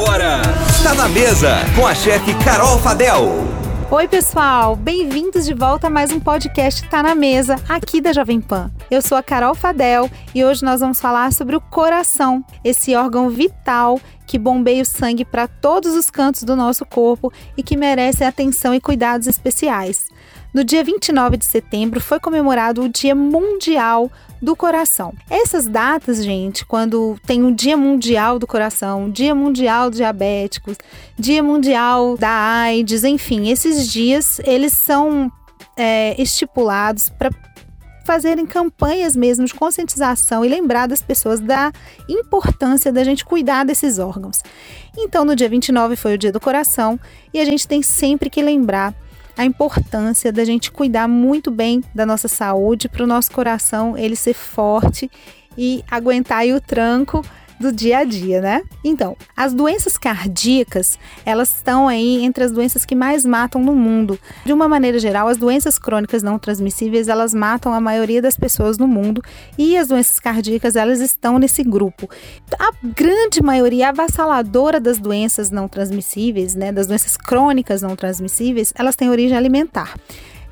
Agora, está na mesa com a chefe Carol Fadel. Oi, pessoal! Bem-vindos de volta a mais um podcast Tá na Mesa, aqui da Jovem Pan. Eu sou a Carol Fadel e hoje nós vamos falar sobre o coração, esse órgão vital que bombeia o sangue para todos os cantos do nosso corpo e que merece atenção e cuidados especiais. No dia 29 de setembro foi comemorado o Dia Mundial do Coração. Essas datas, gente, quando tem o Dia Mundial do Coração, Dia Mundial Diabéticos, Dia Mundial da AIDS, enfim, esses dias eles são é, estipulados para fazerem campanhas mesmo de conscientização e lembrar das pessoas da importância da gente cuidar desses órgãos. Então, no dia 29 foi o Dia do Coração e a gente tem sempre que lembrar a importância da gente cuidar muito bem da nossa saúde para o nosso coração ele ser forte e aguentar o tranco do dia a dia, né? Então, as doenças cardíacas, elas estão aí entre as doenças que mais matam no mundo. De uma maneira geral, as doenças crônicas não transmissíveis, elas matam a maioria das pessoas no mundo e as doenças cardíacas, elas estão nesse grupo. A grande maioria avassaladora das doenças não transmissíveis, né, das doenças crônicas não transmissíveis, elas têm origem alimentar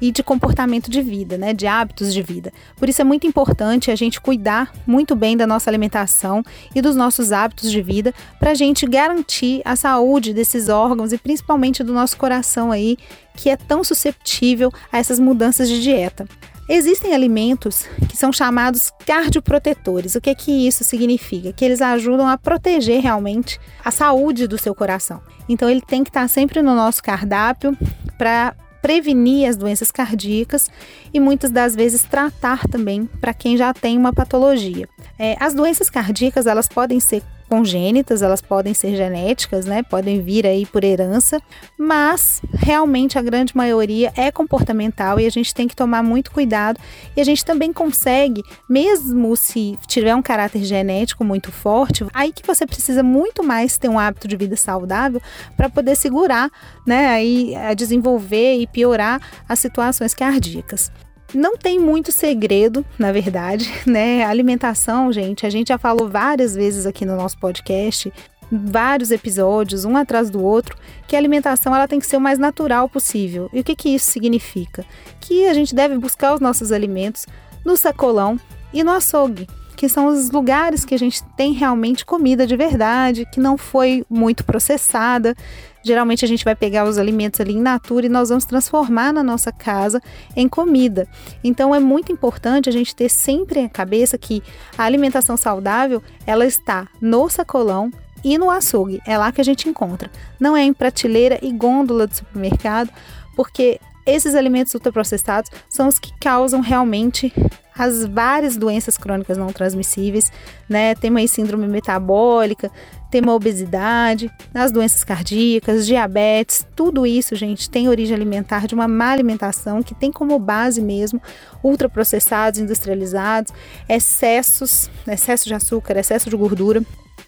e de comportamento de vida, né, de hábitos de vida. Por isso é muito importante a gente cuidar muito bem da nossa alimentação e dos nossos hábitos de vida para a gente garantir a saúde desses órgãos e principalmente do nosso coração aí, que é tão susceptível a essas mudanças de dieta. Existem alimentos que são chamados cardioprotetores. O que é que isso significa? Que eles ajudam a proteger realmente a saúde do seu coração. Então ele tem que estar sempre no nosso cardápio para prevenir as doenças cardíacas e muitas das vezes tratar também para quem já tem uma patologia. É, as doenças cardíacas elas podem ser congênitas, elas podem ser genéticas, né? Podem vir aí por herança, mas realmente a grande maioria é comportamental e a gente tem que tomar muito cuidado. E a gente também consegue, mesmo se tiver um caráter genético muito forte, aí que você precisa muito mais ter um hábito de vida saudável para poder segurar, né? Aí a desenvolver e piorar as situações cardíacas. Não tem muito segredo, na verdade, né? A alimentação, gente, a gente já falou várias vezes aqui no nosso podcast, vários episódios, um atrás do outro, que a alimentação ela tem que ser o mais natural possível. E o que, que isso significa? Que a gente deve buscar os nossos alimentos no sacolão e no açougue que são os lugares que a gente tem realmente comida de verdade, que não foi muito processada. Geralmente a gente vai pegar os alimentos ali em natura e nós vamos transformar na nossa casa em comida. Então é muito importante a gente ter sempre a cabeça que a alimentação saudável, ela está no sacolão e no açougue. É lá que a gente encontra. Não é em prateleira e gôndola do supermercado, porque esses alimentos ultraprocessados são os que causam realmente as várias doenças crônicas não transmissíveis, né? Temos aí síndrome metabólica, temos obesidade, as doenças cardíacas, diabetes, tudo isso, gente, tem origem alimentar de uma má alimentação que tem como base mesmo ultraprocessados, industrializados, excessos, excesso de açúcar, excesso de gordura.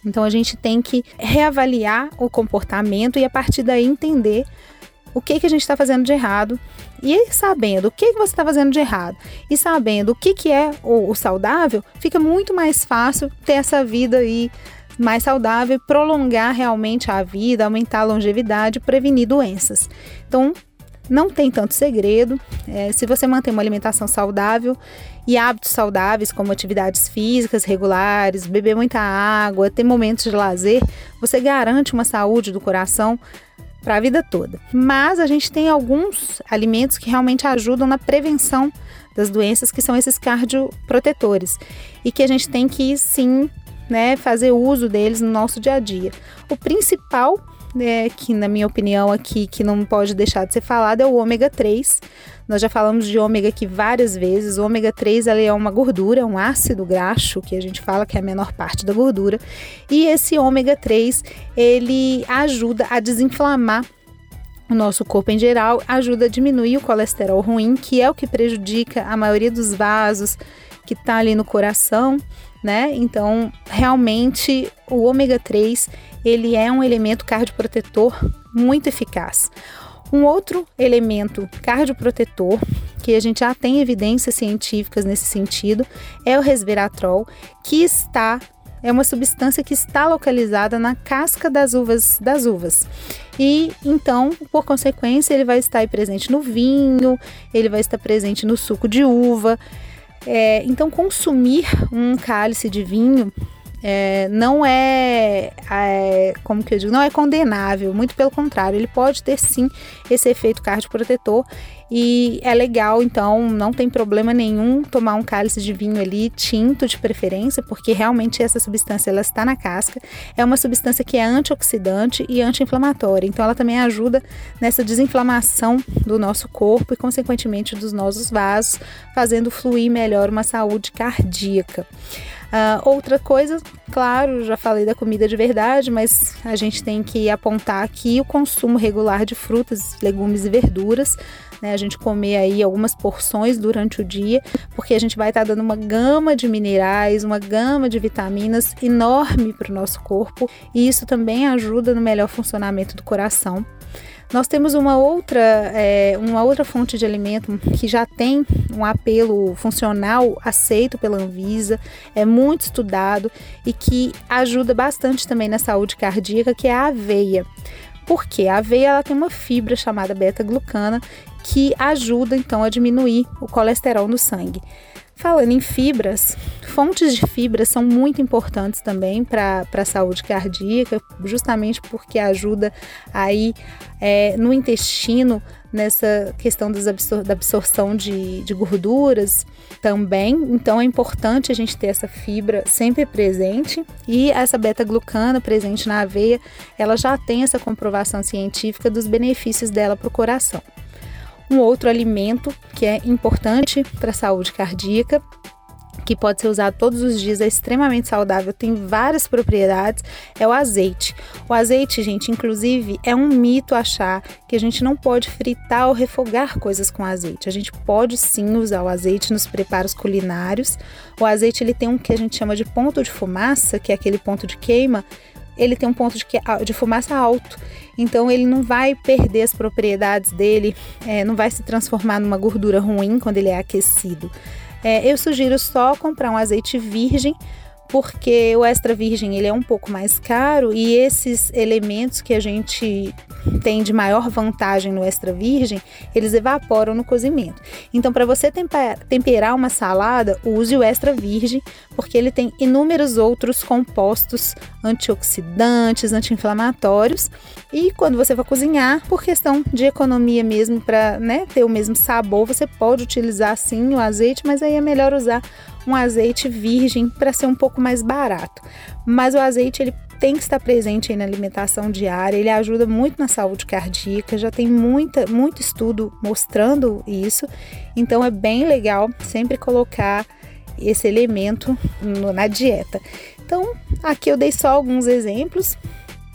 Então a gente tem que reavaliar o comportamento e a partir daí entender o que, que a gente está fazendo de errado e sabendo o que, que você está fazendo de errado e sabendo o que, que é o, o saudável, fica muito mais fácil ter essa vida aí mais saudável, prolongar realmente a vida, aumentar a longevidade, prevenir doenças. Então, não tem tanto segredo. É, se você mantém uma alimentação saudável e hábitos saudáveis, como atividades físicas regulares, beber muita água, ter momentos de lazer, você garante uma saúde do coração para a vida toda. Mas a gente tem alguns alimentos que realmente ajudam na prevenção das doenças, que são esses cardioprotetores, e que a gente tem que sim, né, fazer uso deles no nosso dia a dia. O principal é, que na minha opinião aqui, que não pode deixar de ser falado, é o ômega 3. Nós já falamos de ômega aqui várias vezes. O ômega 3 ele é uma gordura, um ácido graxo, que a gente fala que é a menor parte da gordura. E esse ômega 3, ele ajuda a desinflamar o nosso corpo em geral, ajuda a diminuir o colesterol ruim, que é o que prejudica a maioria dos vasos que está ali no coração, né? Então, realmente, o ômega 3 ele é um elemento cardioprotetor muito eficaz. Um outro elemento cardioprotetor, que a gente já tem evidências científicas nesse sentido, é o resveratrol, que está é uma substância que está localizada na casca das uvas das uvas. E então, por consequência, ele vai estar presente no vinho, ele vai estar presente no suco de uva. É, então, consumir um cálice de vinho é, não é, é, como que eu digo, não é condenável, muito pelo contrário, ele pode ter sim esse efeito cardioprotetor e é legal, então não tem problema nenhum tomar um cálice de vinho ali tinto de preferência, porque realmente essa substância ela está na casca, é uma substância que é antioxidante e anti-inflamatória, então ela também ajuda nessa desinflamação do nosso corpo e consequentemente dos nossos vasos, fazendo fluir melhor uma saúde cardíaca. Uh, outra coisa, claro, já falei da comida de verdade, mas a gente tem que apontar aqui o consumo regular de frutas, legumes e verduras. Né, a gente comer aí algumas porções durante o dia, porque a gente vai estar tá dando uma gama de minerais, uma gama de vitaminas enorme para o nosso corpo, e isso também ajuda no melhor funcionamento do coração. Nós temos uma outra, é, uma outra fonte de alimento que já tem um apelo funcional aceito pela Anvisa, é muito estudado e que ajuda bastante também na saúde cardíaca, que é a aveia. Porque a aveia ela tem uma fibra chamada beta-glucana que ajuda então a diminuir o colesterol no sangue. Falando em fibras, fontes de fibras são muito importantes também para a saúde cardíaca, justamente porque ajuda aí é, no intestino nessa questão absor da absorção de, de gorduras também. Então é importante a gente ter essa fibra sempre presente e essa beta-glucana presente na aveia, ela já tem essa comprovação científica dos benefícios dela para o coração. Um outro alimento que é importante para a saúde cardíaca que pode ser usado todos os dias, é extremamente saudável, tem várias propriedades, é o azeite. O azeite, gente, inclusive, é um mito achar que a gente não pode fritar ou refogar coisas com azeite. A gente pode sim usar o azeite nos preparos culinários. O azeite ele tem um que a gente chama de ponto de fumaça, que é aquele ponto de queima, ele tem um ponto de, de fumaça alto. Então ele não vai perder as propriedades dele, é, não vai se transformar numa gordura ruim quando ele é aquecido. É, eu sugiro só comprar um azeite virgem porque o extra virgem ele é um pouco mais caro e esses elementos que a gente tem de maior vantagem no extra virgem, eles evaporam no cozimento. Então, para você temperar uma salada, use o extra virgem, porque ele tem inúmeros outros compostos antioxidantes, anti-inflamatórios. E quando você for cozinhar, por questão de economia mesmo, para né, ter o mesmo sabor, você pode utilizar sim o azeite, mas aí é melhor usar um azeite virgem para ser um pouco mais barato. Mas o azeite ele tem que estar presente na alimentação diária, ele ajuda muito na saúde cardíaca, já tem muita, muito estudo mostrando isso, então é bem legal sempre colocar esse elemento no, na dieta. Então, aqui eu dei só alguns exemplos,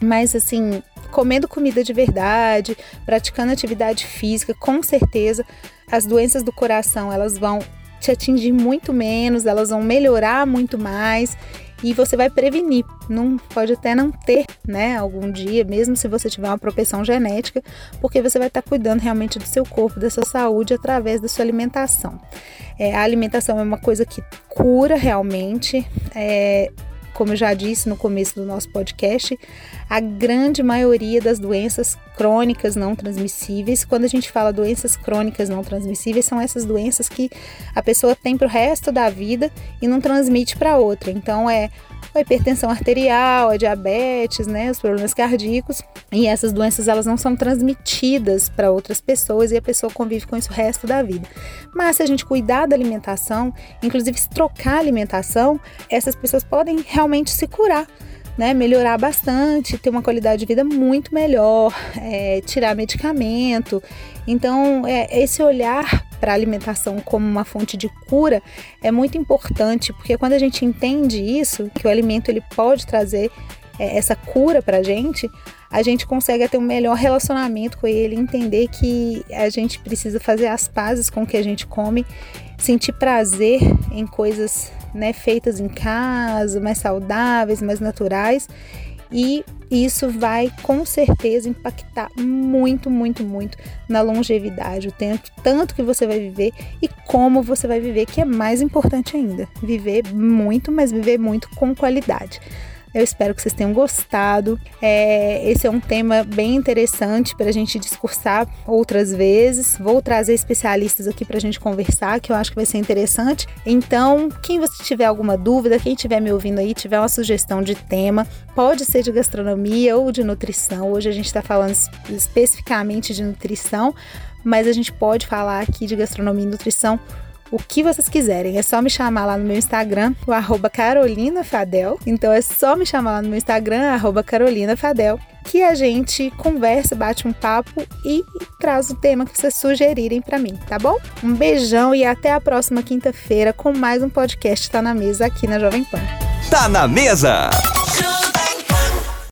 mas assim, comendo comida de verdade, praticando atividade física, com certeza as doenças do coração elas vão te atingir muito menos, elas vão melhorar muito mais e você vai prevenir. Não pode até não ter, né, algum dia, mesmo se você tiver uma propensão genética, porque você vai estar cuidando realmente do seu corpo, da sua saúde através da sua alimentação. É, a alimentação é uma coisa que cura realmente. É, como eu já disse no começo do nosso podcast, a grande maioria das doenças crônicas não transmissíveis, quando a gente fala doenças crônicas não transmissíveis, são essas doenças que a pessoa tem para o resto da vida e não transmite para outra. Então é a hipertensão arterial, a diabetes, né, os problemas cardíacos. E essas doenças elas não são transmitidas para outras pessoas e a pessoa convive com isso o resto da vida. Mas se a gente cuidar da alimentação, inclusive se trocar a alimentação, essas pessoas podem realmente se curar. Né, melhorar bastante, ter uma qualidade de vida muito melhor, é, tirar medicamento. Então, é, esse olhar para a alimentação como uma fonte de cura é muito importante, porque quando a gente entende isso, que o alimento ele pode trazer é, essa cura para a gente, a gente consegue ter um melhor relacionamento com ele, entender que a gente precisa fazer as pazes com o que a gente come, sentir prazer em coisas né, feitas em casa, mais saudáveis, mais naturais e isso vai com certeza impactar muito, muito, muito na longevidade, o tempo, tanto que você vai viver e como você vai viver, que é mais importante ainda. Viver muito, mas viver muito com qualidade. Eu espero que vocês tenham gostado. É, esse é um tema bem interessante para a gente discursar outras vezes. Vou trazer especialistas aqui para a gente conversar, que eu acho que vai ser interessante. Então, quem você tiver alguma dúvida, quem estiver me ouvindo aí, tiver uma sugestão de tema, pode ser de gastronomia ou de nutrição. Hoje a gente está falando especificamente de nutrição, mas a gente pode falar aqui de gastronomia e nutrição o que vocês quiserem. É só me chamar lá no meu Instagram, o arroba Carolina Fadel. Então é só me chamar lá no meu Instagram, arroba Carolina Fadel, que a gente conversa, bate um papo e traz o tema que vocês sugerirem para mim, tá bom? Um beijão e até a próxima quinta-feira com mais um podcast Tá na Mesa aqui na Jovem Pan. Tá na Mesa!